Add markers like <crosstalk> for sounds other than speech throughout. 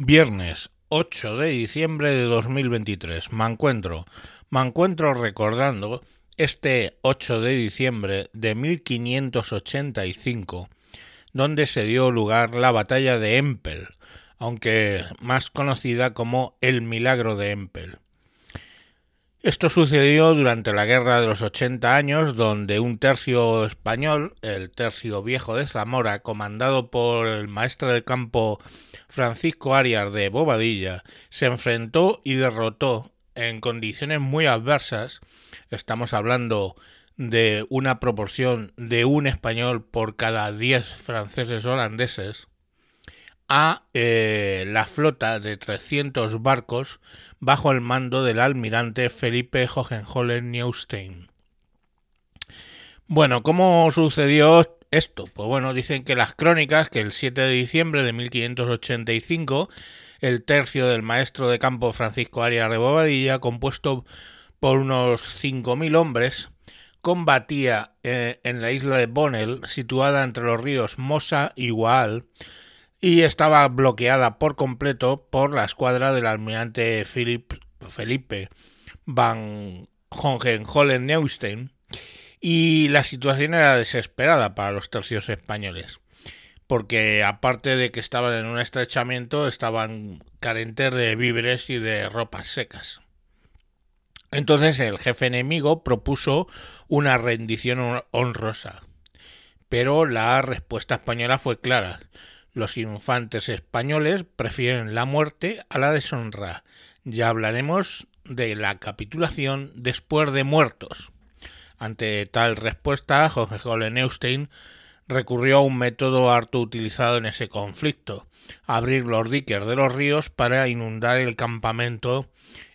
Viernes 8 de diciembre de 2023. Me encuentro, me encuentro recordando este 8 de diciembre de 1585, donde se dio lugar la batalla de Empel, aunque más conocida como el Milagro de Empel. Esto sucedió durante la Guerra de los 80 años, donde un tercio español, el tercio viejo de Zamora, comandado por el maestro de campo Francisco Arias de Bobadilla, se enfrentó y derrotó en condiciones muy adversas, estamos hablando de una proporción de un español por cada 10 franceses holandeses, a eh, la flota de 300 barcos bajo el mando del almirante Felipe Hohenzollern-Neustein. Bueno, ¿cómo sucedió esto? Pues bueno, dicen que las crónicas que el 7 de diciembre de 1585 el tercio del maestro de campo Francisco Arias de Bobadilla, compuesto por unos 5.000 hombres, combatía eh, en la isla de Bonnel, situada entre los ríos Mosa y Waal, y estaba bloqueada por completo por la escuadra del almirante Felipe van Hohenzollern-Neustein y la situación era desesperada para los tercios españoles porque aparte de que estaban en un estrechamiento estaban carentes de víveres y de ropas secas. Entonces el jefe enemigo propuso una rendición honrosa, pero la respuesta española fue clara los infantes españoles prefieren la muerte a la deshonra. Ya hablaremos de la capitulación después de muertos. Ante tal respuesta, Hohenzollern Neustein recurrió a un método harto utilizado en ese conflicto, abrir los diques de los ríos para inundar el campamento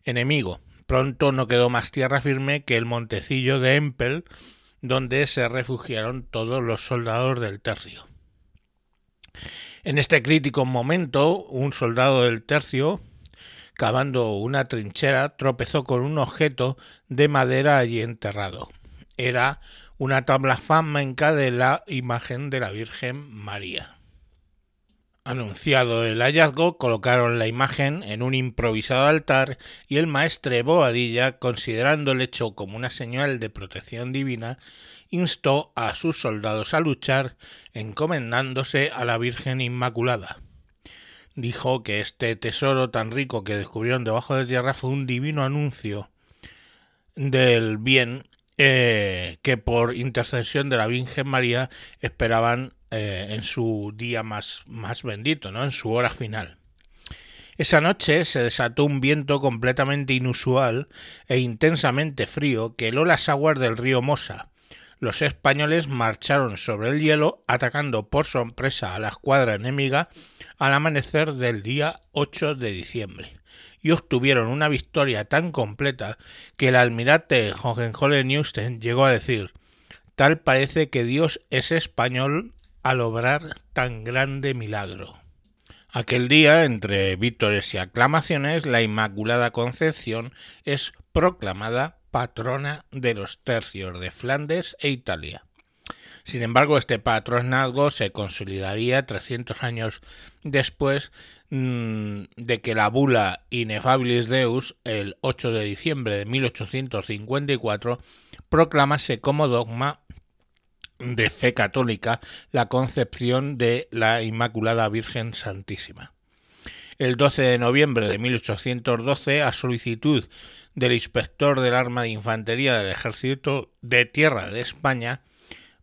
enemigo. Pronto no quedó más tierra firme que el montecillo de Empel, donde se refugiaron todos los soldados del tercio. En este crítico momento, un soldado del tercio, cavando una trinchera, tropezó con un objeto de madera allí enterrado. Era una tabla flamenca de la imagen de la Virgen María. Anunciado el hallazgo, colocaron la imagen en un improvisado altar y el maestre Boadilla, considerando el hecho como una señal de protección divina, instó a sus soldados a luchar encomendándose a la Virgen Inmaculada. Dijo que este tesoro tan rico que descubrieron debajo de tierra fue un divino anuncio del bien eh, que por intercesión de la Virgen María esperaban eh, en su día más, más bendito, ¿no? en su hora final. Esa noche se desató un viento completamente inusual e intensamente frío que heló las aguas del río Mosa, los españoles marcharon sobre el hielo atacando por sorpresa a la escuadra enemiga al amanecer del día 8 de diciembre y obtuvieron una victoria tan completa que el almirante Hohenzollern-Neustein llegó a decir tal parece que Dios es español al obrar tan grande milagro. Aquel día, entre vítores y aclamaciones, la Inmaculada Concepción es proclamada patrona de los tercios de Flandes e Italia. Sin embargo, este patronazgo se consolidaría 300 años después mm, de que la bula Ineffabilis Deus, el 8 de diciembre de 1854, proclamase como dogma de fe católica la concepción de la Inmaculada Virgen Santísima. El 12 de noviembre de 1812, a solicitud del inspector del arma de infantería del ejército de tierra de España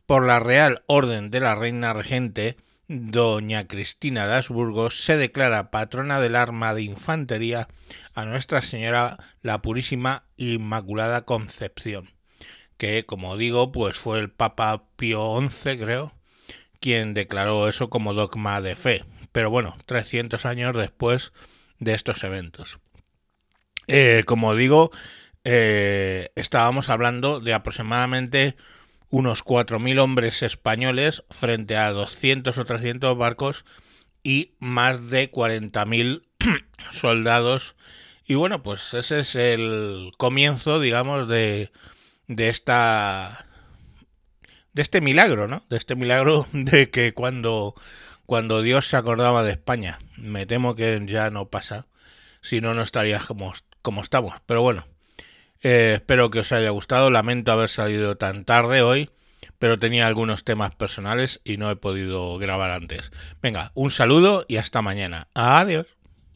por la Real Orden de la Reina Regente, doña Cristina de Habsburgo, se declara patrona del arma de infantería a Nuestra Señora la Purísima Inmaculada Concepción, que, como digo, pues fue el Papa Pío XI, creo, quien declaró eso como dogma de fe. Pero bueno, 300 años después de estos eventos. Eh, como digo, eh, estábamos hablando de aproximadamente unos 4.000 hombres españoles frente a 200 o 300 barcos y más de 40.000 <clears throat> soldados. Y bueno, pues ese es el comienzo, digamos, de, de esta de este milagro, ¿no? De este milagro <laughs> de que cuando cuando Dios se acordaba de España. Me temo que ya no pasa, si no, no estaría como, como estamos. Pero bueno, eh, espero que os haya gustado. Lamento haber salido tan tarde hoy, pero tenía algunos temas personales y no he podido grabar antes. Venga, un saludo y hasta mañana. Adiós.